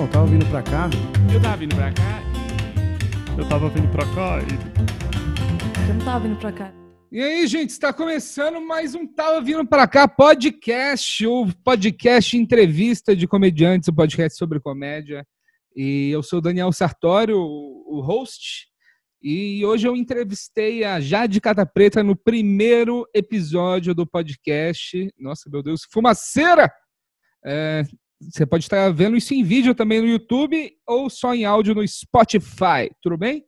Não, tava vindo pra cá. Eu tava vindo pra cá. Eu tava vindo pra cá e. Eu não tava vindo pra cá. E aí, gente, está começando mais um Tava Vindo Pra Cá podcast, o podcast entrevista de comediantes, o podcast sobre comédia. E eu sou o Daniel Sartório, o host, e hoje eu entrevistei a Jade Cata Preta no primeiro episódio do podcast. Nossa, meu Deus, fumaceira! É, você pode estar vendo isso em vídeo também no YouTube ou só em áudio no Spotify, tudo bem?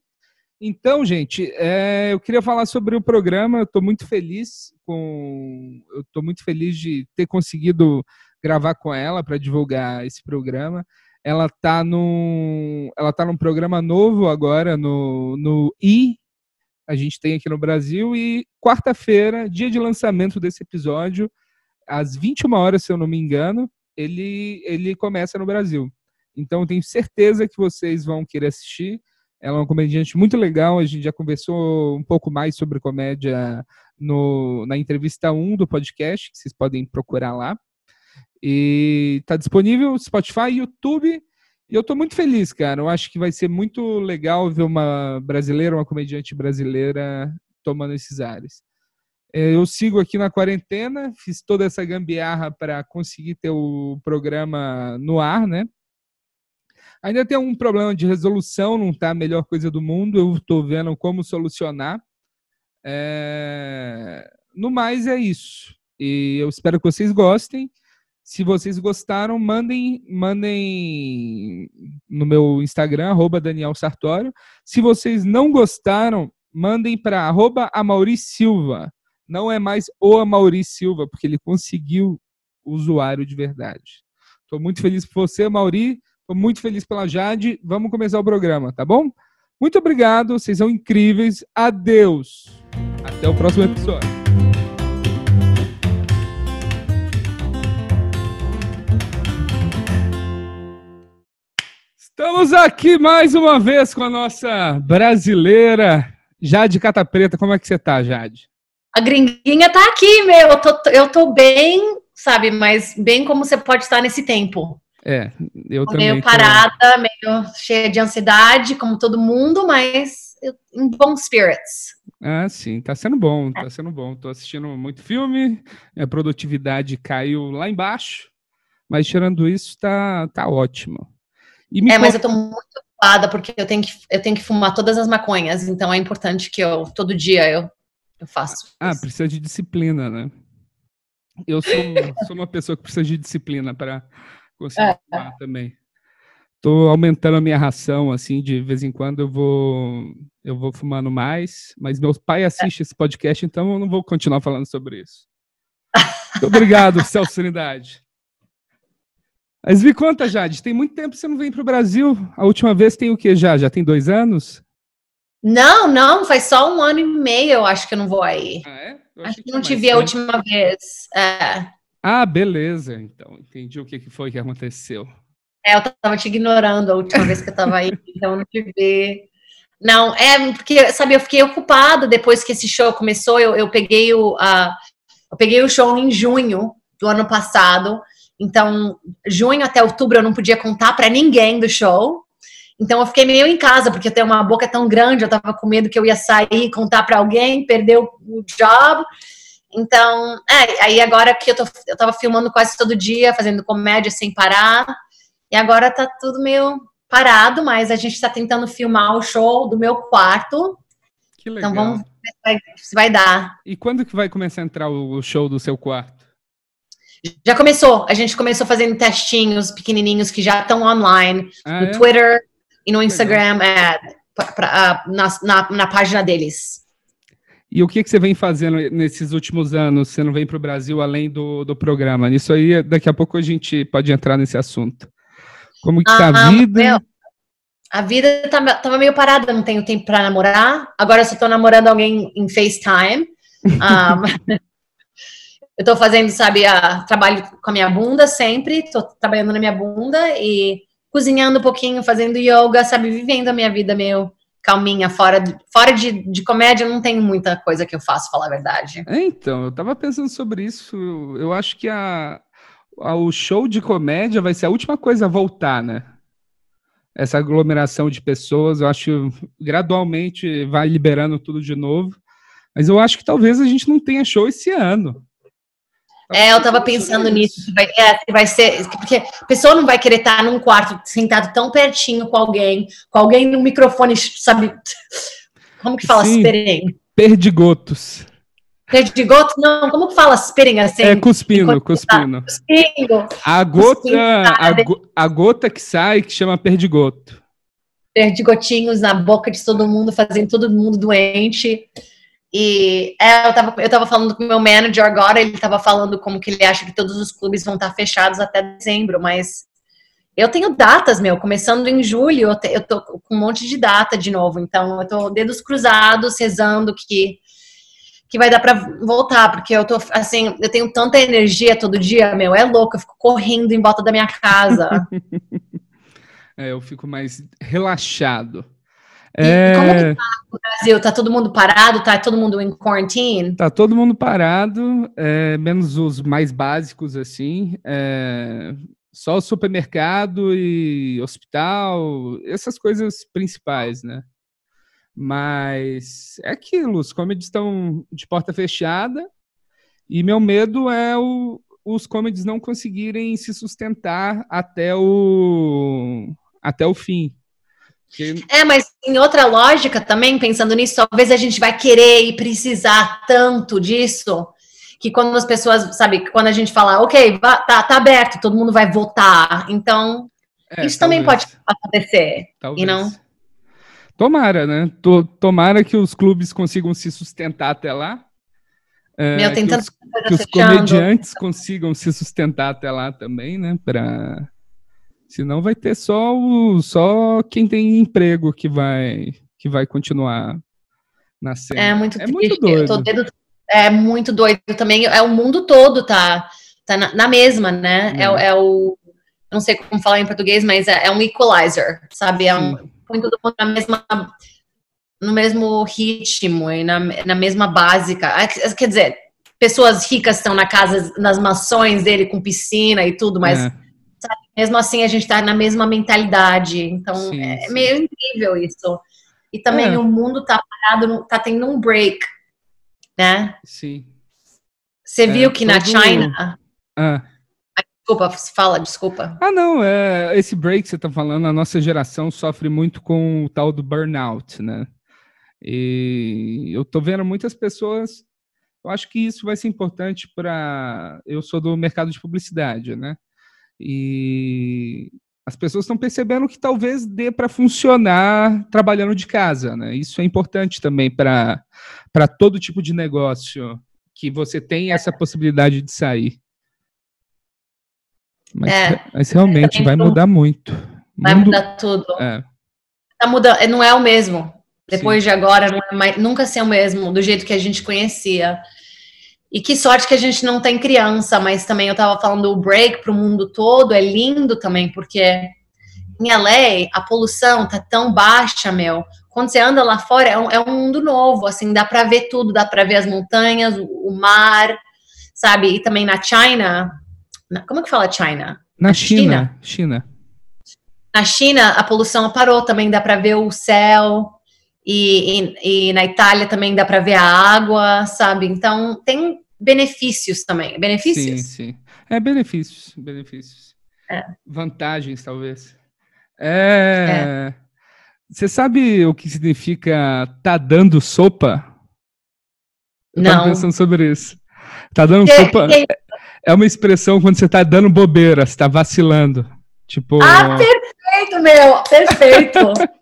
Então, gente, é, eu queria falar sobre o programa. Eu estou muito feliz com, eu estou muito feliz de ter conseguido gravar com ela para divulgar esse programa. Ela está num, ela tá num programa novo agora no, no I. A gente tem aqui no Brasil e quarta-feira, dia de lançamento desse episódio, às 21 horas, se eu não me engano, ele ele começa no Brasil. Então, tenho certeza que vocês vão querer assistir ela é uma comediante muito legal. A gente já conversou um pouco mais sobre comédia no, na entrevista 1 do podcast, que vocês podem procurar lá. E está disponível Spotify, YouTube. E eu estou muito feliz, cara. Eu acho que vai ser muito legal ver uma brasileira, uma comediante brasileira tomando esses ares. É, eu sigo aqui na quarentena, fiz toda essa gambiarra para conseguir ter o programa no ar, né? Ainda tem um problema de resolução, não está a melhor coisa do mundo. Eu estou vendo como solucionar. É... No mais, é isso. E eu espero que vocês gostem. Se vocês gostaram, mandem, mandem no meu Instagram, arroba Daniel Sartório. Se vocês não gostaram, mandem para arroba Amauri Silva. Não é mais o Amauri Silva, porque ele conseguiu o usuário de verdade. Estou muito feliz por você, Mauri. Estou muito feliz pela Jade. Vamos começar o programa, tá bom? Muito obrigado, vocês são incríveis. Adeus. Até o próximo episódio. Estamos aqui mais uma vez com a nossa brasileira Jade Cata Preta. Como é que você tá, Jade? A gringuinha tá aqui, meu. Eu tô, eu tô bem, sabe, mas bem como você pode estar nesse tempo. É, eu também. Meio parada, tô... meio cheia de ansiedade, como todo mundo, mas em bom spirits. Ah, sim, tá sendo bom, tá sendo bom. Tô assistindo muito filme, a produtividade caiu lá embaixo, mas tirando isso, tá, tá ótimo. é, mas eu tô muito ocupada porque eu tenho, que, eu tenho que fumar todas as maconhas, então é importante que eu, todo dia, eu, eu faço. Ah, isso. precisa de disciplina, né? Eu sou, sou uma pessoa que precisa de disciplina para Consigo é. fumar também. Tô aumentando a minha ração, assim, de vez em quando eu vou eu vou fumando mais, mas meu pai assiste é. esse podcast, então eu não vou continuar falando sobre isso. Muito obrigado, Celso Unidade. Mas me conta, Jade, tem muito tempo que você não vem para o Brasil. A última vez tem o que já? Já tem dois anos? Não, não, faz só um ano e meio, eu acho que eu não vou aí. Ah, é? Acho que não te vi a última vez. É. Ah, beleza. Então, entendi o que foi que aconteceu. É, eu tava te ignorando a última vez que eu tava aí, então não te vi. Não, é porque, sabe, eu fiquei ocupada depois que esse show começou. Eu, eu peguei o, uh, eu peguei o show em junho do ano passado. Então, junho até outubro eu não podia contar para ninguém do show. Então, eu fiquei meio em casa, porque eu tenho uma boca tão grande, eu tava com medo que eu ia sair e contar para alguém, perder o, o job. Então, é, aí agora que eu, tô, eu tava filmando quase todo dia, fazendo comédia sem parar, e agora tá tudo meio parado, mas a gente tá tentando filmar o show do meu quarto. Que legal. Então vamos ver se vai, se vai dar. E quando que vai começar a entrar o show do seu quarto? Já começou. A gente começou fazendo testinhos pequenininhos que já estão online ah, no é? Twitter e no Instagram, é, pra, pra, na, na, na página deles. E o que, que você vem fazendo nesses últimos anos? Você não vem para o Brasil além do, do programa? Isso aí, daqui a pouco a gente pode entrar nesse assunto. Como que está a ah, vida? Meu, a vida tava, tava meio parada, não tenho tempo para namorar. Agora eu só estou namorando alguém em FaceTime. Um, eu estou fazendo, sabe, a, trabalho com a minha bunda sempre, estou trabalhando na minha bunda e cozinhando um pouquinho, fazendo yoga, sabe, vivendo a minha vida meio calminha, fora, de, fora de, de comédia, não tem muita coisa que eu faço, falar a verdade. É, então, eu tava pensando sobre isso. Eu acho que a, a, o show de comédia vai ser a última coisa a voltar, né? essa aglomeração de pessoas. Eu acho que gradualmente vai liberando tudo de novo. Mas eu acho que talvez a gente não tenha show esse ano. É, eu tava pensando nisso. Vai, é, vai ser. Porque a pessoa não vai querer estar num quarto sentado tão pertinho com alguém, com alguém no microfone, sabe? Como que fala spitting? Perdigotos. Perdigoto? Não, como que fala spitting assim? É cuspindo, cuspindo. Tá cuspindo. A gota, a, go, a gota que sai que chama perdigoto. Perdigotinhos na boca de todo mundo, fazendo todo mundo doente. E é, eu, tava, eu tava falando com o meu manager agora, ele tava falando como que ele acha que todos os clubes vão estar fechados até dezembro, mas eu tenho datas, meu, começando em julho, eu, te, eu tô com um monte de data de novo, então eu tô dedos cruzados, rezando que que vai dar para voltar, porque eu tô assim, eu tenho tanta energia todo dia, meu, é louco, eu fico correndo em volta da minha casa. é, eu fico mais relaxado. É... como que tá no Brasil? Tá todo mundo parado? Tá todo mundo em quarantine? Tá todo mundo parado, é, menos os mais básicos, assim. É, só o supermercado e hospital, essas coisas principais, né? Mas é aquilo, os comedies estão de porta fechada e meu medo é o, os comedies não conseguirem se sustentar até o, até o fim. É, mas em outra lógica também, pensando nisso, talvez a gente vai querer e precisar tanto disso que quando as pessoas, sabe, quando a gente fala, ok, tá, tá aberto, todo mundo vai votar. Então, é, isso talvez. também pode acontecer. Talvez. You know? Tomara, né? Tomara que os clubes consigam se sustentar até lá. É, Meu, que os, que os comediantes consigam se sustentar até lá também, né? Pra Senão vai ter só o só quem tem emprego que vai que vai continuar na cena. É muito é Muito doido. Dedo, é muito doido também. É o mundo todo tá tá na, na mesma, né? É, é, é o não sei como falar em português, mas é, é um equalizer, sabe? É um põe todo mundo na mesma no mesmo ritmo e na, na mesma básica. Ah, quer dizer, pessoas ricas estão na casa, nas mansões dele com piscina e tudo, mas é mesmo assim a gente está na mesma mentalidade. Então sim, é sim. meio incrível isso. E também é. o mundo está parado, está tendo um break, né? Sim. Você é, viu que todo... na China. Ah. Desculpa, fala, desculpa. Ah, não, é, esse break que você está falando, a nossa geração sofre muito com o tal do burnout, né? E eu tô vendo muitas pessoas. Eu acho que isso vai ser importante para. Eu sou do mercado de publicidade, né? E as pessoas estão percebendo que talvez dê para funcionar trabalhando de casa, né? Isso é importante também para todo tipo de negócio, que você tem essa possibilidade de sair. Mas, é, mas realmente vai mudar muito. Vai Mundo, mudar tudo. É. Tá mudando, não é o mesmo. Depois Sim. de agora, é mais, nunca ser o mesmo, do jeito que a gente conhecia. E que sorte que a gente não tem criança, mas também eu tava falando o break para o mundo todo é lindo também, porque em LA a poluição tá tão baixa, meu. Quando você anda lá fora é um, é um mundo novo, assim, dá para ver tudo, dá para ver as montanhas, o, o, mar, sabe? E também na China, na, como que fala China? Na, na China, China. China. Na China a poluição parou, também dá para ver o céu. E, e, e, na Itália também dá para ver a água, sabe? Então tem benefícios também. Benefícios? Sim, sim. É benefícios, benefícios. É. Vantagens, talvez. É... é. Você sabe o que significa tá dando sopa? Eu Não. pensando sobre isso. Tá dando que, sopa que... é uma expressão quando você tá dando bobeira, você tá vacilando. Tipo. Ah, perfeito, meu! Perfeito!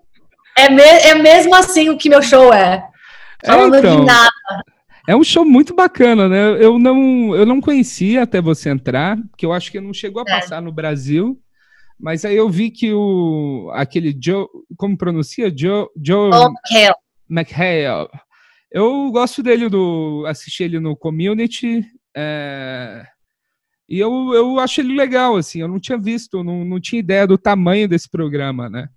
é, me... é mesmo assim o que meu show é. Falando é, então... de nada. É um show muito bacana, né? Eu não, eu não conhecia até você entrar, que eu acho que não chegou a é. passar é. no Brasil. Mas aí eu vi que o aquele Joe, como pronuncia? Joe, Joe McHale. McHale. Eu gosto dele do assistir ele no Community. É, e eu, eu acho ele legal, assim. Eu não tinha visto, não, não tinha ideia do tamanho desse programa, né?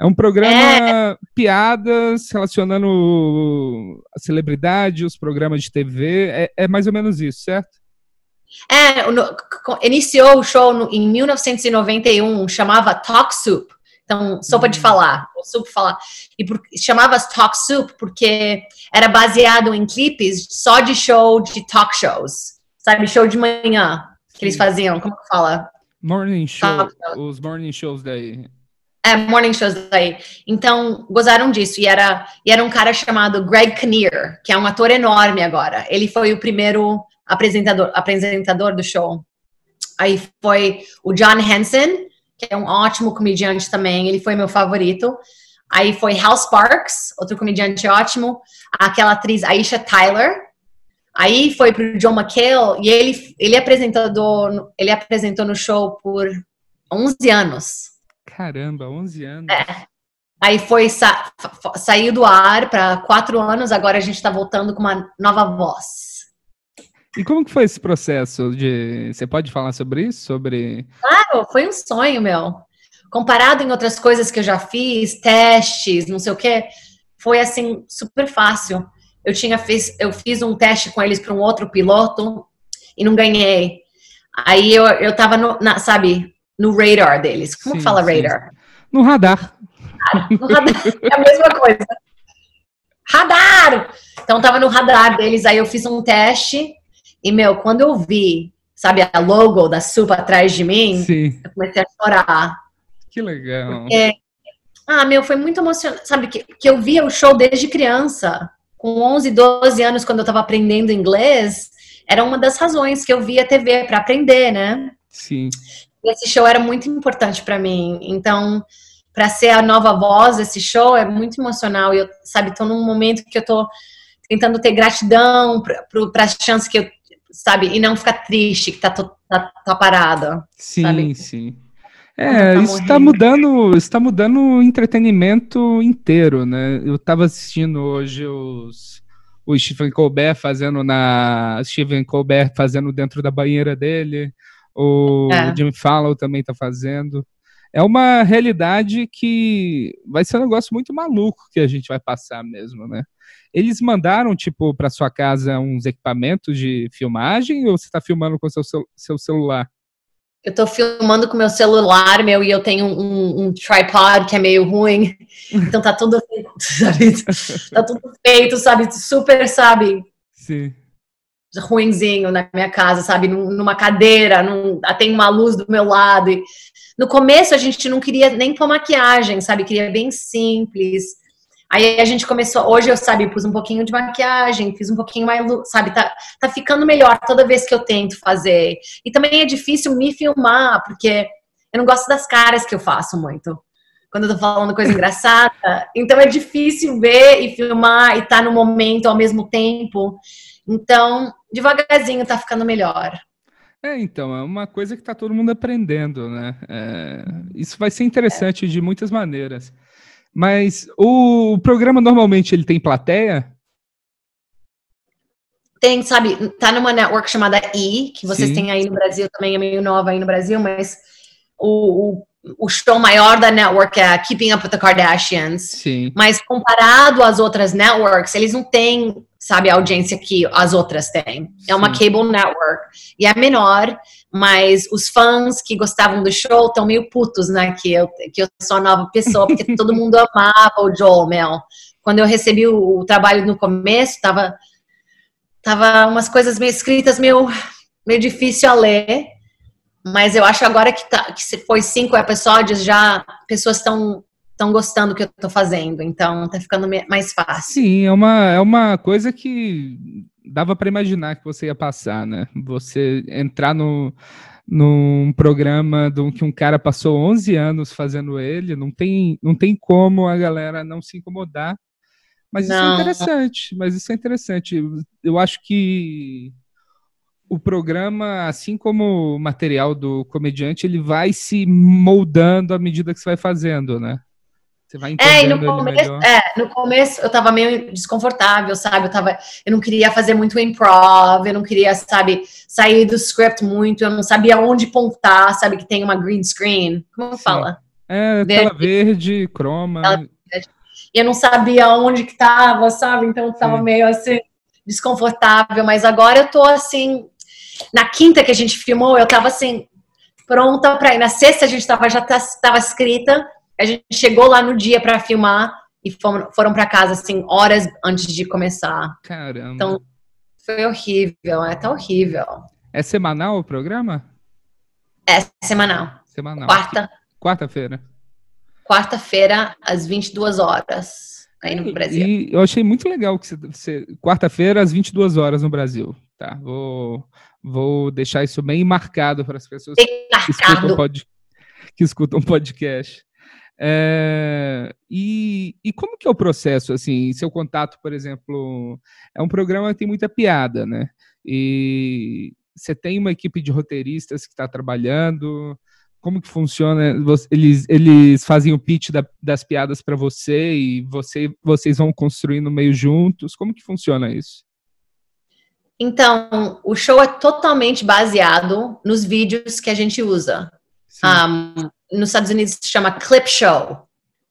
É um programa é... piadas relacionando a celebridade, os programas de TV. É, é mais ou menos isso, certo? É, no, iniciou o show no, em 1991, chamava Talk Soup. Então, sopa de falar, ou soup falar. E chamava Talk Soup porque era baseado em clipes só de show de talk shows. Sabe, show de manhã que eles faziam, como que fala? Morning show, os morning shows daí. É, morning shows daí. Então, gozaram disso. E era, e era um cara chamado Greg Kinnear, que é um ator enorme agora. Ele foi o primeiro apresentador, apresentador do show. Aí foi o John Hansen, que é um ótimo comediante também, ele foi meu favorito. Aí foi Hal Sparks, outro comediante ótimo. Aquela atriz Aisha Tyler. Aí foi pro John McHale e ele, ele, apresentou, ele apresentou no show por 11 anos. Caramba, 11 anos. É. Aí foi sa saiu do ar para quatro anos, agora a gente está voltando com uma nova voz. E como que foi esse processo de. Você pode falar sobre isso? Sobre. Claro, foi um sonho, meu. Comparado em outras coisas que eu já fiz, testes, não sei o quê, foi assim, super fácil. Eu tinha fiz, eu fiz um teste com eles para um outro piloto e não ganhei. Aí eu, eu tava no, na, sabe, no radar deles. Como sim, fala radar? Sim. No radar. no radar. É a mesma coisa. Radar! Então tava no radar deles, aí eu fiz um teste e, meu, quando eu vi, sabe, a logo da Supa atrás de mim, Sim. eu comecei a chorar. Que legal. Porque, ah, meu, foi muito emocionante. Sabe, que, que eu via o show desde criança. Com 11, 12 anos, quando eu tava aprendendo inglês, era uma das razões que eu via TV para aprender, né? Sim. Esse show era muito importante para mim. Então, para ser a nova voz desse show é muito emocional. E eu, sabe, tô num momento que eu tô tentando ter gratidão para as chances que eu sabe? E não ficar triste que tá, tá, tá parada. Sim, sabe? sim. É, tá isso está mudando, está mudando o entretenimento inteiro, né? Eu estava assistindo hoje os o Stephen Colbert fazendo na Stephen Colbert fazendo dentro da banheira dele, o é. Jimmy Fallon também está fazendo. É uma realidade que vai ser um negócio muito maluco que a gente vai passar mesmo, né? Eles mandaram, tipo, para sua casa uns equipamentos de filmagem ou você está filmando com seu, seu celular? Eu estou filmando com meu celular, meu, e eu tenho um, um, tripod que é meio ruim. Então tá tudo, sabe? Tá tudo feito, sabe? Super, sabe? Sim. Ruinzinho na minha casa, sabe? Numa cadeira, num, tem uma luz do meu lado. E no começo a gente não queria nem pôr maquiagem, sabe? Queria bem simples. Aí a gente começou, hoje eu, sabe, pus um pouquinho de maquiagem, fiz um pouquinho mais, sabe, tá, tá ficando melhor toda vez que eu tento fazer. E também é difícil me filmar, porque eu não gosto das caras que eu faço muito. Quando eu tô falando coisa engraçada. Então é difícil ver e filmar e estar tá no momento ao mesmo tempo. Então, devagarzinho tá ficando melhor. É, então, é uma coisa que tá todo mundo aprendendo, né? É, isso vai ser interessante é. de muitas maneiras. Mas o programa normalmente ele tem plateia? Tem, sabe, tá numa network chamada E, que vocês Sim. têm aí no Brasil, também é meio nova aí no Brasil, mas o, o, o show maior da network é Keeping Up with the Kardashians. Sim. Mas comparado às outras networks, eles não têm, sabe, a audiência que as outras têm. É uma cable network. E é menor, mas os fãs que gostavam do show estão meio putos, né? Que eu, que eu sou a nova pessoa, porque todo mundo amava o Joel Mel. Quando eu recebi o, o, trabalho no começo, tava, tava umas coisas meio escritas meio, meio difícil a ler. Mas eu acho agora que, tá, que se foi cinco episódios, já pessoas estão estão gostando do que eu estou fazendo, então tá ficando mais fácil. Sim, é uma, é uma coisa que dava para imaginar que você ia passar, né? Você entrar no, num programa do, que um cara passou 11 anos fazendo ele, não tem, não tem como a galera não se incomodar. Mas isso é não. é interessante, mas isso é interessante. Eu acho que o programa, assim como o material do comediante, ele vai se moldando à medida que você vai fazendo, né? Você vai é, e no começo, é, no começo eu tava meio desconfortável, sabe? Eu, tava, eu não queria fazer muito improv, eu não queria, sabe, sair do script muito, eu não sabia onde pontar, sabe? Que tem uma green screen. Como Sim. fala? É, verde. tela verde, croma. Tela verde. E eu não sabia onde que tava, sabe? Então eu tava Sim. meio assim, desconfortável. Mas agora eu tô assim. Na quinta que a gente filmou, eu tava assim, pronta pra ir. Na sexta a gente tava, já tava escrita A gente chegou lá no dia para filmar e foram, foram para casa, assim, horas antes de começar. Caramba. Então, foi horrível, é tá horrível. É semanal o programa? É semanal. Semanal. Quarta, Quarta-feira. quarta-feira, às 22 horas, aí no Brasil. E eu achei muito legal que você, quarta-feira às 22 horas no Brasil, tá? Vou, vou deixar isso bem marcado para as pessoas Bem que escutam, pod, que escutam podcast. É, e, e como que é o processo, assim, seu contato, por exemplo, é um programa que tem muita piada, né? E você tem uma equipe de roteiristas que está trabalhando, como que funciona? Eles, eles fazem o pitch da- das piadas para você e você, vocês vão construindo meio juntos, como que funciona isso? Então, o show é totalmente baseado nos vídeos que a gente usa. Um, nos Estados Unidos se chama clip show.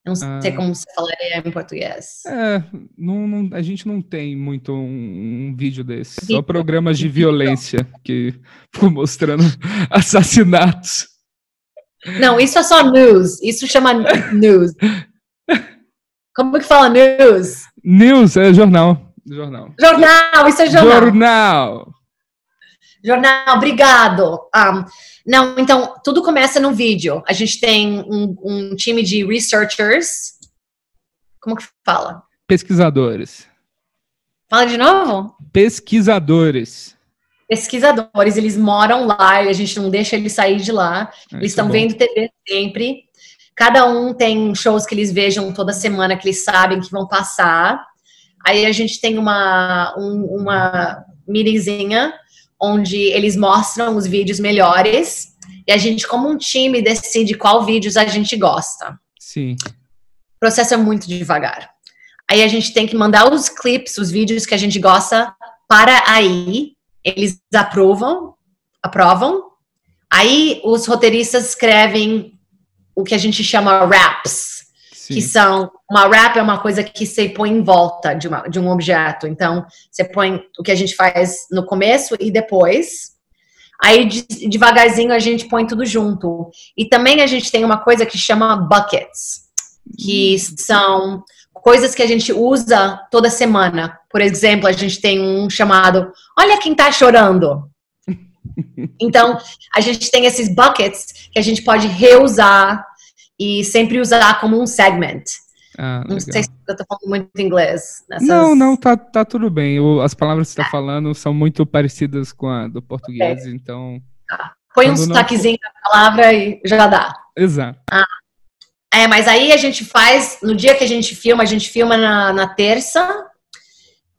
Não sei Ah. como se falaria em português. É, não, não- a gente não tem muito um, um vídeo desse. Só programas de violência que ficam mostrando assassinatos. Não, isso é só news. Isso chama news. Como que fala news? News é jornal. Jornal. Jornal, isso é jornal. Jornal. Jornal, obrigado. Um, não, então, tudo começa no vídeo. A gente tem um, um time de researchers. Como que fala? Pesquisadores. Fala de novo? Pesquisadores. Pesquisadores, eles moram lá e a gente não deixa eles sair de lá. É, Eles estão vendo TV sempre. Cada um tem shows que eles vejam toda semana, que eles sabem que vão passar. Aí a gente tem uma, um- uma meetingzinha onde eles mostram os vídeos melhores. E a gente, como um time, decide qual vídeos a gente gosta. Sim. O processo é muito devagar. Aí a gente tem que mandar os clips, os vídeos que a gente gosta para aí. Eles aprovam, aprovam. Aí os roteiristas escrevem o que a gente chama raps, que Sim. são uma rap é uma coisa que você põe em volta de, uma- de um objeto. Então você põe o que a gente faz no começo e depois. Aí de- devagarzinho a gente põe tudo junto. E também a gente tem uma coisa que chama buckets que são coisas que a gente usa toda semana. Por exemplo, a gente tem um chamado Olha quem tá chorando. Então, a gente tem esses buckets que a gente pode reusar e sempre usar como um segment. Ah, Não sei se eu tô falando muito inglês. nessas- Não, não, tá, tá tudo bem. O- as palavras que você tá falando são muito parecidas com a do português, então. Põe um quando não- sotaquezinho na palavra e já dá. Exato. É, mas aí a gente faz, no dia que a gente filma, a gente filma na, na terça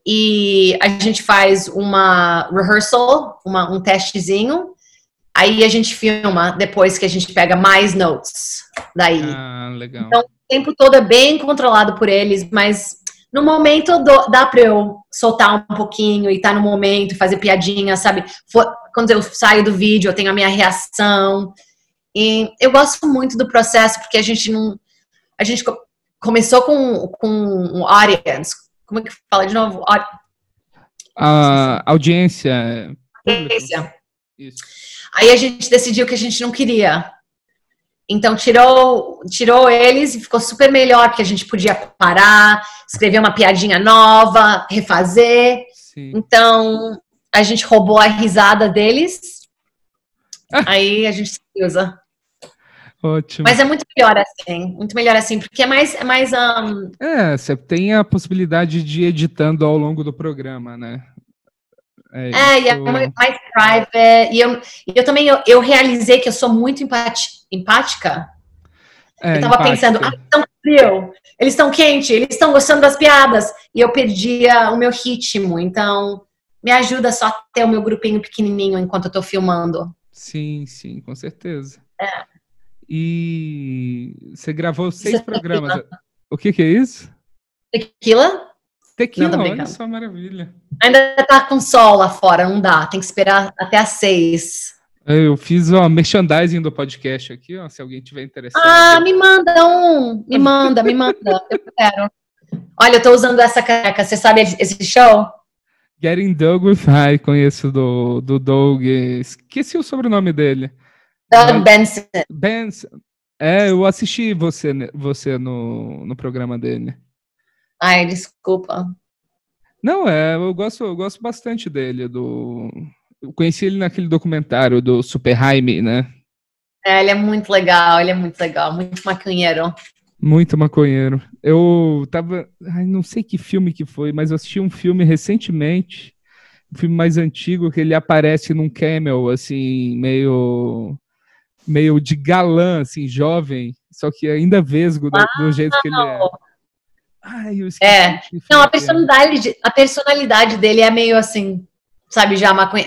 e a gente faz uma rehearsal, uma, um testezinho. Aí a gente filma depois que a gente pega mais notes daí. Ah, legal. Então, O tempo todo é bem controlado por eles, mas no momento do- dá pra eu soltar um pouquinho e tá no momento, fazer piadinha, sabe? For- quando eu saio do vídeo, eu tenho a minha reação. E eu gosto muito do processo, porque a gente não. A gente co- começou com, com um audience. Como é que fala de novo? Au- A audiência. pública. Audiência. Isso. Aí a gente decidiu que a gente não queria. Então tirou, tirou eles e ficou super melhor, porque a gente podia parar, escrever uma piadinha nova, refazer. Sim. Então a gente roubou a risada deles. Aí a gente usa. Ótimo. Mas é muito melhor assim, muito melhor assim, porque é mais, é mais um, É, você tem a possibilidade de ir editando ao longo do programa, né? É, É, e é mais private. E eu, eu também eu, eu realizei que eu sou muito empati- empática. é, eu tava empática. pensando, ah, estão frio, eles estão quente, eles estão gostando das piadas. E eu perdia o meu ritmo. Então, me ajuda só a ter o meu grupinho pequenininho enquanto eu tô filmando. Sim, sim, com certeza. É. E você gravou seis é programas. O que que é isso? Tequila Tequila, Não, tô olha só, maravilha. ainda tá com sol lá fora, não dá. Tem que esperar até às seis. Eu fiz ó, merchandising do podcast aqui, ó, se alguém tiver interessado. Ah, me manda um. Me manda, me manda. Eu quero. Olha, eu tô usando essa caneca. Você sabe esse show? Getting Doug with High, conheço do, do Doug. Esqueci o sobrenome dele. Doug Benson. Benson. É, eu assisti você, você no, no programa dele. Ai, desculpa. Não, é, eu gosto, eu gosto bastante dele. Do, eu conheci ele naquele documentário do Super Jaime, né? É, ele é muito legal, ele é muito legal, muito maconheiro. Muito maconheiro. Eu tava. Ai, não sei que filme que foi, mas eu assisti um filme recentemente, um filme mais antigo, que ele aparece num camel, assim, meio. meio de galã, assim, jovem, só que ainda vesgo do, do jeito que ele é. Ai, eu esqueci. É. Não, a personalidade, a personalidade dele é meio assim, sabe, já maconha.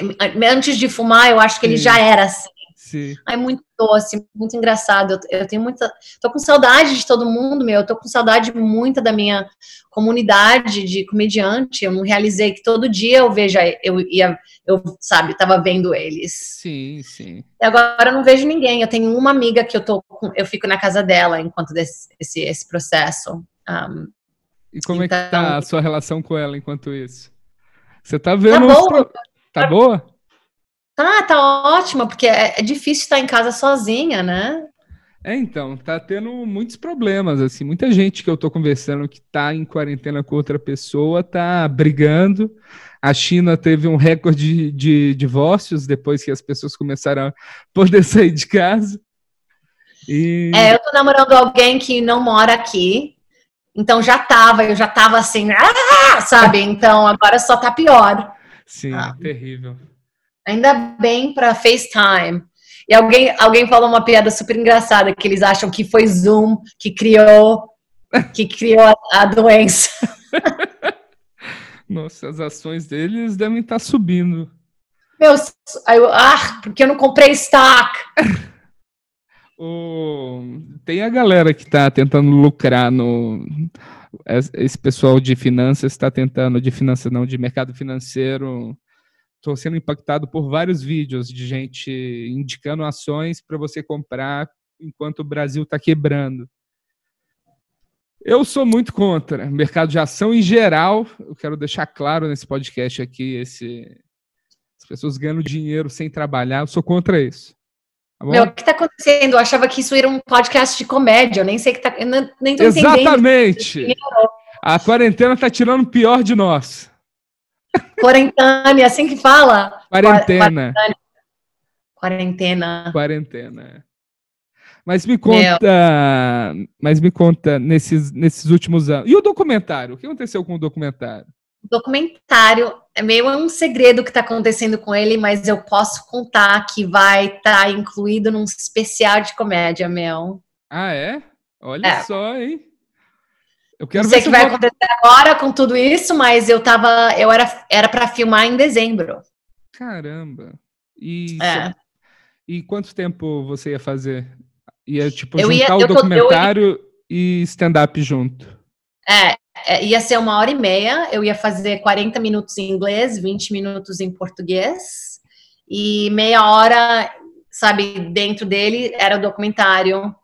Antes de fumar, eu acho que ele já era assim. Sim. É muito doce, muito engraçado. Eu, eu, tenho muita. Tô com saudade de todo mundo, meu. Eu tô com saudade muita da minha comunidade de comediante. Eu não realizei que todo dia eu veja, eu ia, eu, sabe, tava vendo eles. Sim, sim. E agora eu não vejo ninguém. Eu tenho uma amiga que eu tô com, eu fico na casa dela enquanto desse, esse, esse processo. Um, e como então, é que tá então a sua relação com ela enquanto isso? Você tá vendo. Tá boa. Pro... Tá boa? Ah, tá ótima, porque é, é difícil estar em casa sozinha, né? É, então, tá tendo muitos problemas, assim, muita gente que eu tô conversando que tá em quarentena com outra pessoa tá brigando. A China teve um recorde de, de divórcios depois que as pessoas começaram a poder sair de casa. E... É, eu tô namorando alguém que não mora aqui, então já tava, eu já tava assim, ah! sabe? Então agora só tá pior. Sim, ah. terrível. Ainda bem para FaceTime. E alguém, alguém falou uma piada super engraçada que eles acham que foi Zoom que criou que criou a, a doença. Nossa, as ações deles devem estar subindo. Meu, eu, ah, porque eu não comprei stock. o, tem a galera que está tentando lucrar no. Esse pessoal de finanças está tentando, de finanças não, de mercado financeiro, estou sendo impactado por vários vídeos de gente indicando ações para você comprar enquanto o Brasil está quebrando. Eu sou muito contra mercado de ação em geral. Eu quero deixar claro nesse podcast aqui esse as pessoas ganhando dinheiro sem trabalhar. Eu sou contra isso. Tá Meu, o que está acontecendo? Eu achava que isso era um podcast de comédia. Eu nem sei que tá. Eu nem tô Exatamente. A quarentena está tirando o pior de nós. Quarentena, assim que fala? Quarentena. Quarentena. Quarentena. Mas me conta, Meu. mas me conta nesses, nesses últimos anos. E o documentário? O que aconteceu com o documentário? Documentário é meio um segredo que está acontecendo com ele, mas eu posso contar que vai estar tá incluído num especial de comédia, meu. Ah, é? Olha é. só, hein? Eu quero não sei o que vai vou... acontecer agora com tudo isso, mas eu tava. Eu era era para filmar em dezembro. Caramba. E, é. e quanto tempo você ia fazer? Ia, tipo, eu juntar ia, o documentário tô, ia... e stand-up junto. É, ia ser uma hora e meia. Eu ia fazer 40 minutos em inglês, 20 minutos em português. E meia hora, sabe, dentro dele era o documentário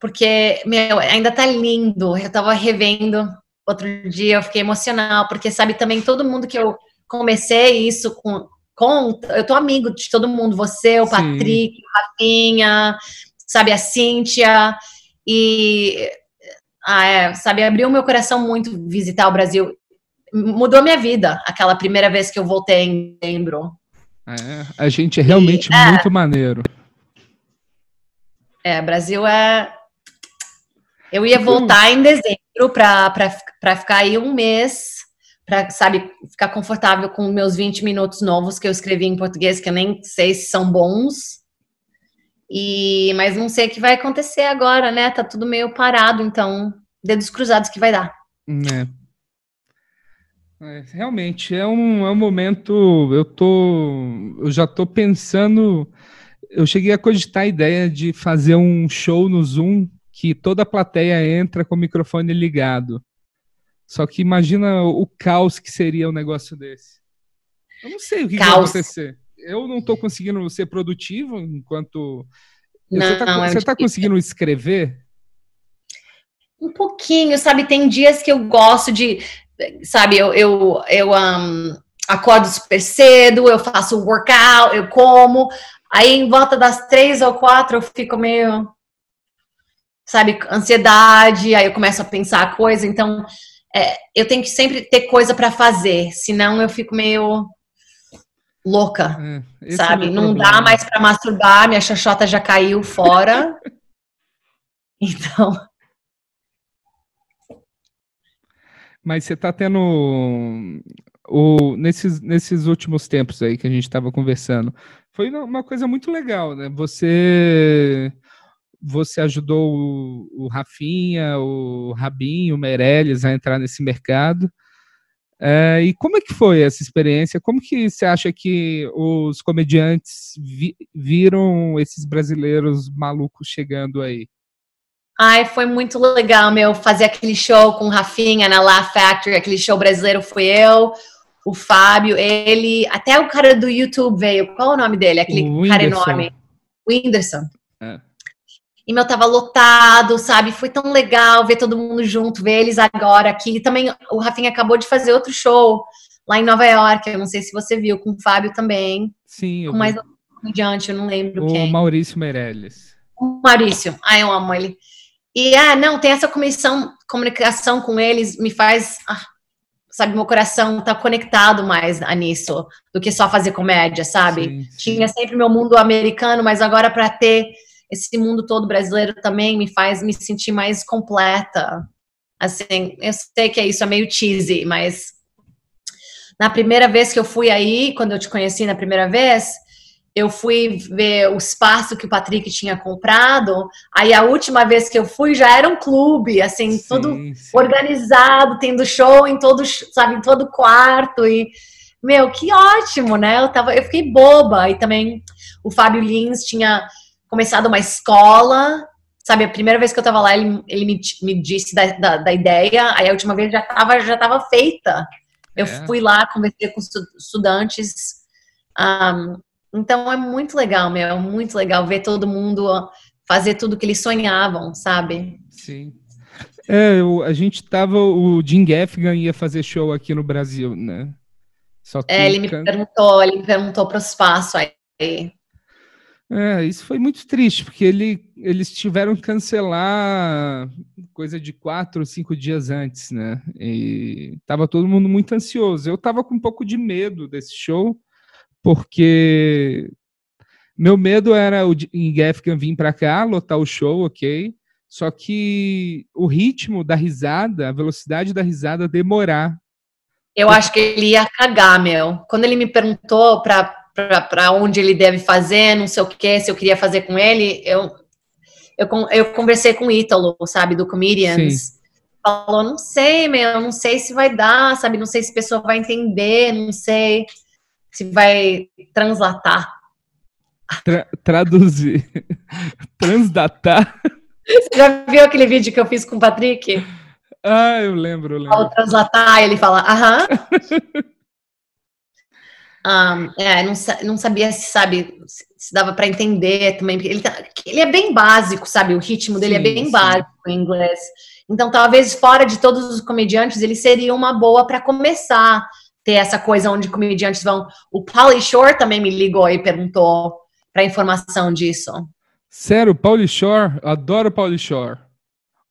porque, meu, ainda tá lindo. Eu tava revendo outro dia, eu fiquei emocional, porque, sabe, também todo mundo que eu comecei isso com, com eu tô amigo de todo mundo, você, o Sim. Patrick, o Rafinha, sabe, a Cíntia, e, ah, é, sabe, abriu meu coração muito visitar o Brasil, mudou minha vida, aquela primeira vez que eu voltei em dezembro. É, a gente é realmente e, é, muito maneiro. É, Brasil é, eu ia voltar em dezembro para ficar aí um mês, para, sabe, ficar confortável com meus 20 minutos novos que eu escrevi em português, que eu nem sei se são bons. E, mas não sei o que vai acontecer agora, né? Tá tudo meio parado, então, dedos cruzados que vai dar. É. É, realmente é um, é um momento. Eu tô, eu já tô pensando. Eu cheguei a cogitar a ideia de fazer um show no Zoom que toda a plateia entra com o microfone ligado. Só que imagina o caos que seria um negócio desse. Eu não sei o que, que vai acontecer. Eu não estou conseguindo ser produtivo enquanto. Não, você está é tá conseguindo escrever? Um pouquinho, sabe? Tem dias que eu gosto de. Sabe, eu, eu, eu um, acordo super cedo, eu faço workout, eu como. Aí em volta das três ou quatro eu fico meio sabe, ansiedade, aí eu começo a pensar a coisa, então é, eu tenho que sempre ter coisa para fazer, senão eu fico meio louca, é, sabe? É Não dá mais para masturbar, minha xoxota já caiu fora. então. Mas você tá tendo o, nesses, nesses últimos tempos aí que a gente estava conversando, foi uma coisa muito legal, né? Você você ajudou o, o Rafinha, o Rabinho, o Meirelles a entrar nesse mercado. É, e como é que foi essa experiência? Como que você acha que os comediantes vi, viram esses brasileiros malucos chegando aí? Ai, foi muito legal, meu, fazer aquele show com o Rafinha na La Factory, aquele show brasileiro fui eu, o Fábio, ele, até o cara do YouTube veio, qual é o nome dele? Aquele cara enorme. O Whindersson. É. E meu tava lotado, sabe? Foi tão legal ver todo mundo junto, ver eles agora aqui. E também o Rafinha acabou de fazer outro show lá em Nova York. Eu não sei se você viu, com o Fábio também. Sim, eu com mais um comediante, eu não lembro o quem. O Maurício Meirelles. O Maurício. Ai, eu amo ele. E, ah, não, tem essa comissão, comunicação com eles, me faz, ah, sabe, meu coração tá conectado mais a nisso, do que só fazer comédia, sabe? Sim, sim. Tinha sempre meu mundo americano, mas agora para ter esse mundo todo brasileiro também me faz me sentir mais completa. Assim, eu sei que é isso, é meio cheesy, mas na primeira vez que eu fui aí, quando eu te conheci na primeira vez, eu fui ver o espaço que o Patrick tinha comprado. Aí a última vez que eu fui já era um clube, assim, sim, todo sim. organizado, tendo show em todo, sabe, em todo quarto e meu, que ótimo, né? Eu tava, eu fiquei boba e também o Fábio Lins tinha começado uma escola, sabe? A primeira vez que eu tava lá, ele, ele me, me disse da, da, da ideia, aí a última vez já tava, já tava feita. Eu é. fui lá, conversei com estudantes. Um, então é muito legal, meu, é muito legal ver todo mundo fazer tudo que eles sonhavam, sabe? Sim. É, a gente tava, o Jim Gaffigan ia fazer show aqui no Brasil, né? Só que é, ele me perguntou, ele me perguntou para o espaço aí. É, isso foi muito triste, porque ele, eles tiveram que cancelar coisa de quatro ou cinco dias antes, né? E tava todo mundo muito ansioso. Eu tava com um pouco de medo desse show, porque meu medo era o Gaffigan vir para cá, lotar o show, ok? Só que o ritmo da risada, a velocidade da risada demorar. Eu acho que ele ia cagar, meu. Quando ele me perguntou para para onde ele deve fazer, não sei o que, se eu queria fazer com ele, eu, eu, eu conversei com o Ítalo, sabe, do Comedians. Sim. Falou, não sei, meu, não sei se vai dar, sabe, não sei se a pessoa vai entender, não sei se vai translatar. Tra traduzir. Transdatar. Você já viu aquele vídeo que eu fiz com o Patrick? Ah, eu lembro, eu lembro. Ao translatar, ele fala, aham. Um, é, não, não sabia se, sabe, se dava para entender também, ele, tá, ele é bem básico, sabe? O ritmo dele é sim, é bem sim. básico em inglês. Então, talvez fora de todos os comediantes, ele seria uma boa para começar ter essa coisa onde comediantes vão. O Pauly Shore também me ligou e perguntou para informação disso. Sério, Pauly Shore, adoro Pauly Shore.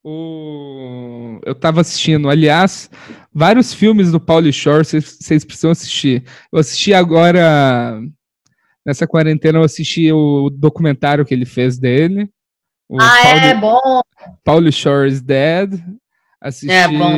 O... Eu estava assistindo, aliás, vários filmes do Paulo Shore, vocês precisam assistir. Eu assisti agora, nessa quarentena, eu assisti o documentário que ele fez dele. ah, Paulo, é bom! Paulo Shore is Dead. Assisti. É, bom.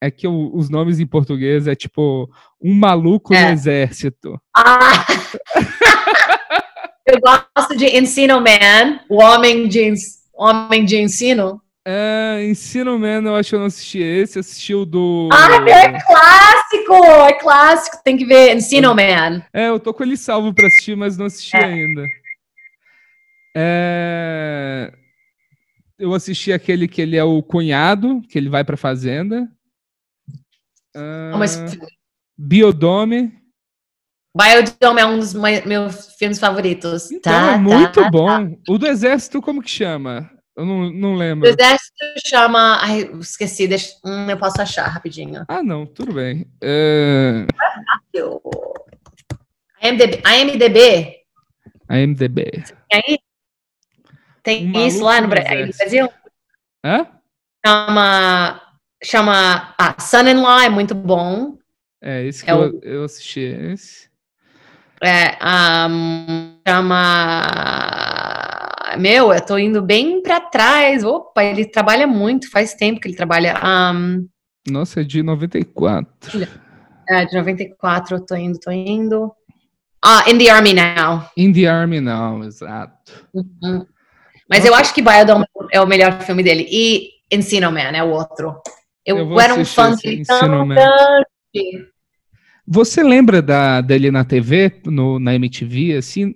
é que os nomes em português é tipo Um Maluco é. no Exército. Ah! eu gosto de Ensino Man, o Homem de Homem de Ensino? É, Ensino Man, eu acho que eu não assisti esse, assisti o do. Ah, é clássico! É clássico, tem que ver Ensino Man. É, eu tô com ele salvo pra assistir, mas não assisti é. ainda. É... Eu assisti aquele que ele é o cunhado, que ele vai pra fazenda. Uh... Mas... Biodome. Biodome é um dos meus filmes favoritos. Então, tá, é muito tá, bom. Tá. O do Exército, como que chama? Eu não, não lembro. O Exército chama. Ai, esqueci, deixa... hum, eu posso achar rapidinho. Ah, não, tudo bem. É... IMDB. IMDB. IMDB. aí? Tem um isso lá no, Brasil? Hã? Chama. Chama. Ah, Son in Law é muito bom. É, esse que é eu, o... eu assisti. Esse. É, um, chama. Meu, eu tô indo bem para trás. Opa, ele trabalha muito, faz tempo que ele trabalha. Um... Nossa, é de 94. É, de 94 eu tô indo, tô indo. Ah, In the Army Now. In the Army Now, exato. Uhum. Mas Nossa. eu acho que Biodome é o melhor filme dele. E Encino Man é o outro. Eu, eu era um fã dele tão grande. Você lembra da, dele na TV, no, na MTV, assim?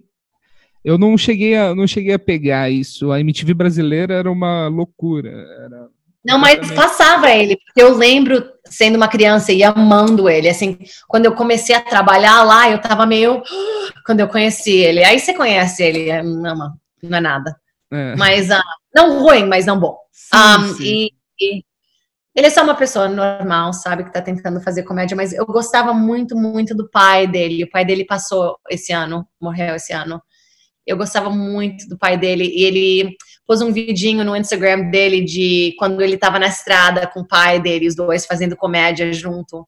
Eu não cheguei, a, não cheguei a pegar isso. A MTV brasileira era uma loucura. Era não, mas passava ele, porque eu lembro sendo uma criança e amando ele. Assim, quando eu comecei a trabalhar lá, eu tava meio. Quando eu conheci ele. Aí você conhece ele, é, não, não é nada. É. Mas, uh, não ruim, mas não bom. Sim, um, sim. E, e, ele é só uma pessoa normal, sabe, que tá tentando fazer comédia, mas eu gostava muito, muito do pai dele. O pai dele passou esse ano, morreu esse ano. Eu gostava muito do pai dele e ele pôs um vidinho no Instagram dele de quando ele estava na estrada com o pai dele, os dois fazendo comédia junto.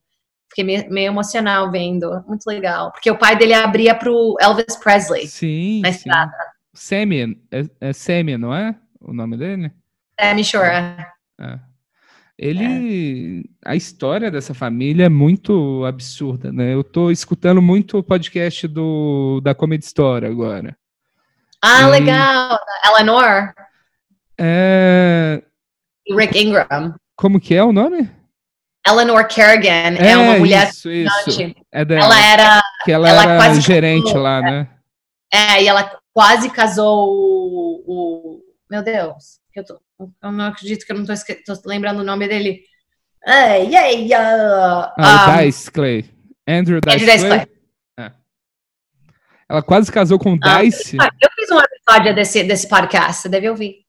Fiquei meio, emocional vendo, muito legal. Porque o pai dele abria pro Elvis Presley sim, na estrada. Sammy, é, é Sammy, não é o nome dele? Sammy Shore. É. Ele. É. A história dessa família é muito absurda, né? Eu tô escutando muito o podcast do, da Comedy Story agora. Ah, e... legal! Eleanor. É... Rick Ingram. Como que é o nome? Eleanor Kerrigan é, é uma mulher isso, isso. É dela. Ela era, que ela, ela era quase gerente casou, lá, né? É, e ela quase casou o, o meu Deus, eu, tô, eu, não acredito que eu não tô, tô lembrando o nome dele. Hey, yeah, uh, ah, um, Dice Clay. Andrew Dice, Andrew Dice Clay. Clay. Ela quase casou com o ah, Dice. Eu fiz um episódio desse, desse podcast, você deve ouvir.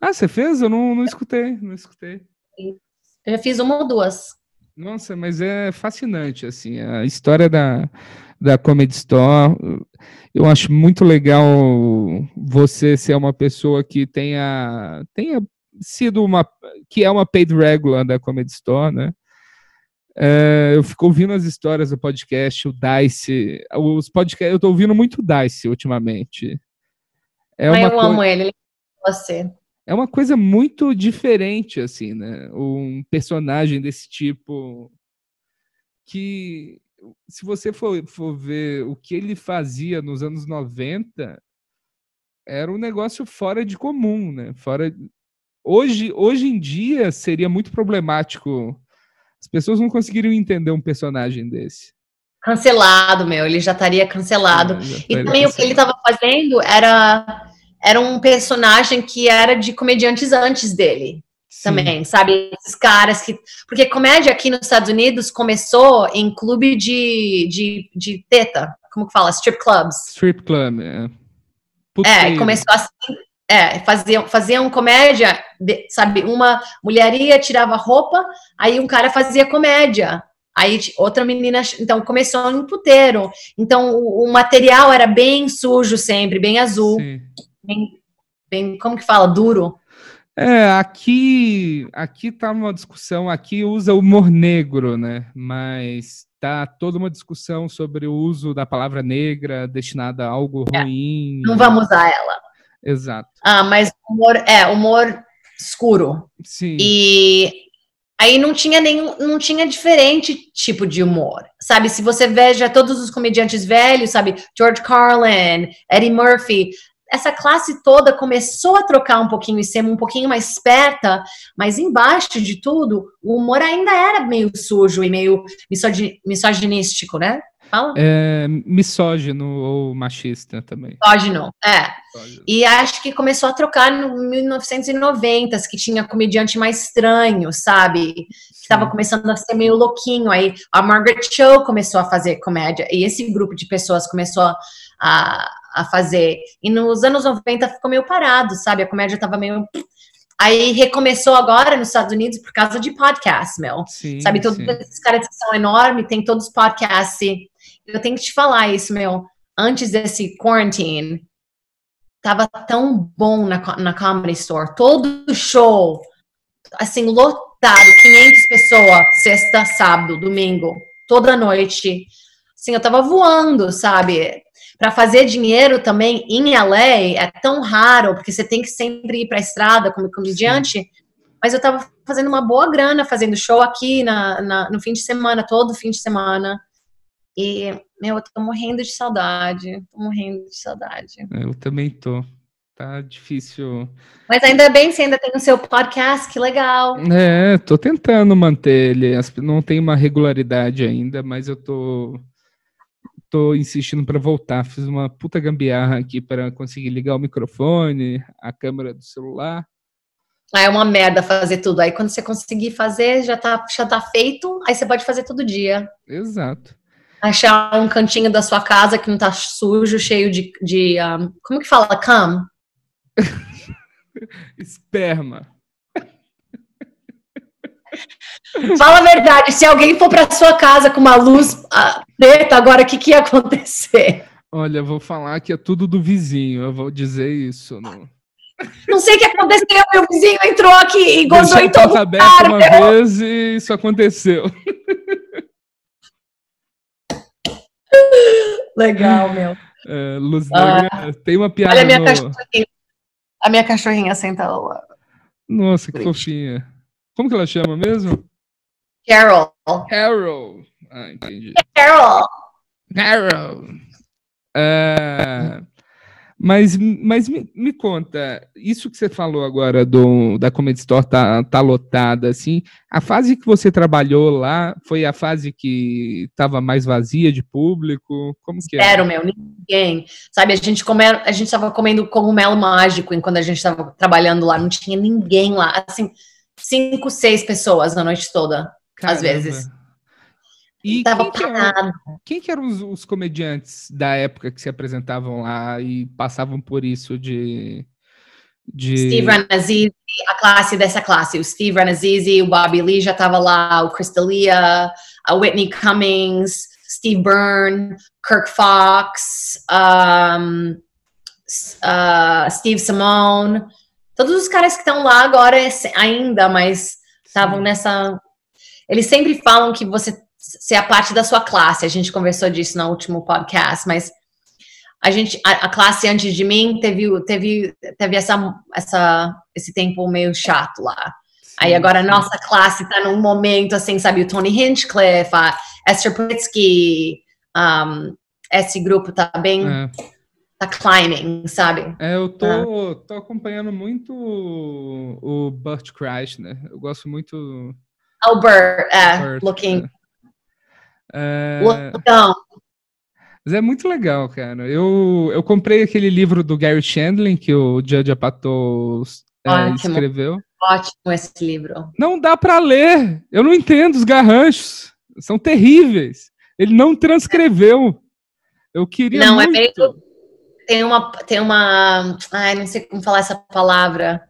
Ah, você fez? Eu não, não escutei, não escutei. Eu já fiz uma ou duas. Nossa, mas é fascinante, assim, a história da, da Comedy Store. Eu acho muito legal você ser uma pessoa que tenha, tenha sido uma, que é uma paid regular da Comedy Store, né? É, eu fico ouvindo as histórias do podcast, o Dice. Os podcasts, eu tô ouvindo muito Dice ultimamente. É uma eu amo ele, você. É uma coisa muito diferente, assim, né? Um personagem desse tipo que, se você for, for ver o que ele fazia nos anos 90, era um negócio fora de comum, né? Fora... Hoje, hoje em dia seria muito problemático as pessoas não conseguiriam entender um personagem desse. Cancelado, meu, ele já estaria cancelado. É, já estaria e também cancelado. o que ele estava fazendo era, era um personagem que era de comediantes antes dele. Sim. Também, sabe? Esses caras que. Porque comédia aqui nos Estados Unidos começou em clube de, de, de teta. Como que fala? Strip clubs. Strip club, é. É, começou assim, é, faziam, faziam comédia, sabe? Uma mulheria tirava roupa, aí um cara fazia comédia. Aí outra menina, então começou em puteiro. Então o, o material era bem sujo sempre, bem azul. Bem, bem, como que fala? Duro. É, aqui, aqui tá uma discussão, aqui usa humor negro, né? Mas tá toda uma discussão sobre o uso da palavra negra destinada a algo é, ruim. Não vamos usar ela. Exato. Ah, mas humor, é, humor escuro. Sim. E aí não tinha nenhum, não tinha diferente tipo de humor. Sabe, se você veja todos os comediantes velhos, sabe, George Carlin, Eddie Murphy, essa classe toda começou a trocar um pouquinho e ser um pouquinho mais esperta, mas embaixo de tudo, o humor ainda era meio sujo e meio misoginístico, né? Fala. É, misógino ou machista também. Misógino, é. Misógino. E acho que começou a trocar no 1990, que tinha comediante mais estranho, sabe? Que estava começando a ser meio louquinho. Aí a Margaret Cho começou a fazer comédia, e esse grupo de pessoas começou a, a fazer. E nos anos 90 ficou meio parado, sabe? A comédia estava meio Aí recomeçou agora nos Estados Unidos por causa de podcast, meu. Sim, Sabe, todos sim. esses caras que são enormes, tem todos os podcasts eu tenho que te falar isso, meu. Antes desse quarantine, tava tão bom na, na Comedy Store. Todo show, assim, lotado, 500 pessoas, sexta, sábado, domingo, toda noite. Assim, eu tava voando, sabe? Para fazer dinheiro também em LA é tão raro, porque você tem que sempre ir para a estrada como comediante. Mas eu tava fazendo uma boa grana fazendo show aqui na, na, no fim de semana, todo fim de semana. E, meu, eu tô morrendo de saudade. Tô morrendo de saudade. Eu também tô. Tá difícil. Mas ainda bem que você ainda tem o seu podcast, que legal. É, tô tentando manter ele. Não tem uma regularidade ainda, mas eu tô tô insistindo para voltar. Fiz uma puta gambiarra aqui para conseguir ligar o microfone, a câmera do celular. Ah, é uma merda fazer tudo. Aí quando você conseguir fazer, já tá, já tá feito, aí você pode fazer todo dia. Exato achar um cantinho da sua casa que não tá sujo, cheio de. de um, como que fala? Cam? Esperma. Fala a verdade, se alguém for para sua casa com uma luz uh, preta, agora o que, que ia acontecer? Olha, eu vou falar que é tudo do vizinho, eu vou dizer isso. Não, não sei o que aconteceu, meu vizinho entrou aqui e gozou em todo aberto uma vez e isso aconteceu. Legal, meu. É, Luz ah, tem uma piada. Olha a minha no... cachorrinha. A minha cachorrinha senta lá. Nossa, que fofinha. Como que ela chama mesmo? Carol. Carol. Ah, entendi. Carol. Carol. É... Mas, mas me, me, conta, isso que você falou agora do, da Comedy Store tá, tá lotada, assim, a fase que você trabalhou lá foi a fase que estava mais vazia de público? Como que era? Zero, meu, ninguém. Sabe, a gente come, a gente estava comendo cogumelo mágico enquanto a gente estava trabalhando lá, não tinha ninguém lá, assim, cinco, seis pessoas a noite toda, Caramba. às vezes. E Tava quem, que eram, quem que eram os, os, comediantes da época que se apresentavam lá e passavam por isso de... de... Steve Ranazizi, a classe dessa classe, o Steve Ranazizi, o Bobby Lee já estava lá, o Chris D'Elia, a Whitney Cummings, Steve Byrne, Kirk Fox, um, uh, Steve Simone, todos os caras que estão lá agora ainda, mas estavam nessa... Eles sempre falam que você ser a parte da sua classe. A gente conversou disso no último podcast, mas a gente, a, a, classe antes de mim teve, teve, teve essa, essa, esse tempo meio chato lá. Sim, Aí agora a nossa classe está num momento assim, sabe, o Tony Hinchcliffe, a Esther Pritsky, um, esse grupo tá bem, é. tá climbing, sabe? É, eu tô, ah. tô acompanhando muito o, o Burt Kreischer, Eu gosto muito... Albert, é, Burt, looking... É. É... Então. Mas é muito legal, cara. Eu, eu comprei aquele livro do Gary Chandler que o Judge Apatow é, escreveu. Ótimo esse livro. Não dá para ler. Eu não entendo os garranchos. São terríveis. Ele não transcreveu. Eu queria não, é muito. É meio... Tem uma, tem uma, ai, não sei como falar essa palavra.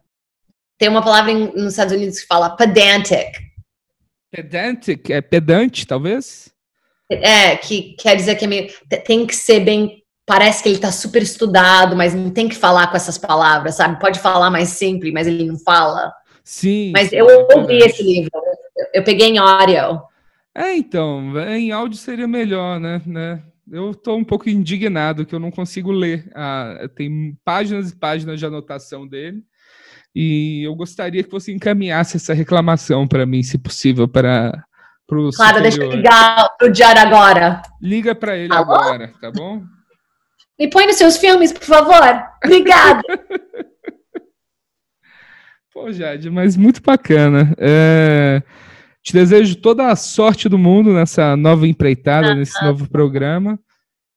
Tem uma palavra em, nos Estados Unidos que fala pedantic. Pedantic, é pedante, talvez? É, que quer dizer que é meio, tem que ser bem. Parece que ele está super estudado, mas não tem que falar com essas palavras, sabe? Pode falar mais simples, mas ele não fala. Sim. Mas eu ouvi esse livro, eu peguei em áudio. É, então, em áudio seria melhor, né? né? Eu estou um pouco indignado que eu não consigo ler. Ah, tem páginas e páginas de anotação dele. E eu gostaria que você encaminhasse essa reclamação para mim, se possível, para pro Claro, superior. deixa eu ligar pro Diário agora. Liga para ele Alô? agora, tá bom? Me põe nos seus filmes, por favor. Obrigada. Pô, Jade, mas muito bacana. É... Te desejo toda a sorte do mundo nessa nova empreitada, ah, nesse novo programa.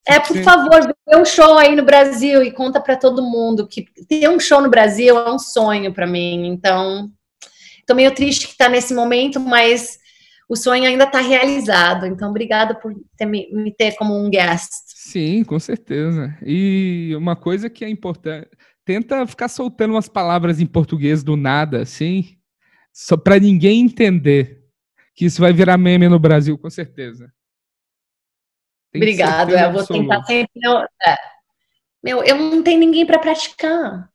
É, por favor, dê um show aí no Brasil e conta para todo mundo que ter um show no Brasil é um sonho para mim. Então, tô meio triste que tá nesse momento, mas o sonho ainda está realizado. Então, obrigada por ter, me ter como um guest. Sim, com certeza. E uma coisa que é importante, tenta ficar soltando umas palavras em português do nada, assim, só para ninguém entender que isso vai virar meme no Brasil, com certeza. Tem Obrigado, eu vou tentar sempre. É, meu, eu não tenho ninguém para praticar.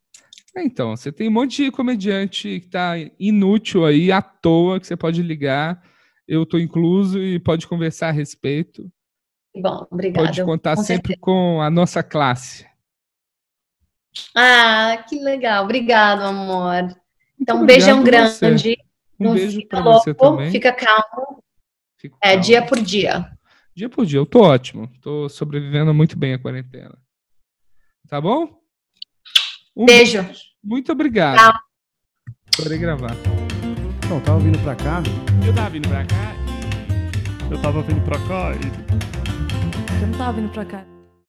É, então, você tem um monte de comediante que tá inútil aí, à toa, que você pode ligar. Eu tô incluso e pode conversar a respeito. Bom, obrigada. Pode contar com sempre certeza. com a nossa classe. Ah, que legal. Obrigado, amor. Então, um beijão grande. Um não beijo para você também. Fica calmo. Fico é, calmo. dia por dia. Dia por dia. Eu tô ótimo. Tô sobrevivendo muito bem a quarentena. Tá bom? Um beijo. beijo. Muito obrigado. Tchau. Podem gravar. Então, tava vindo pra cá. Eu tava vindo pra cá. Eu tava vindo pra cá e. Eu não tava vindo pra cá.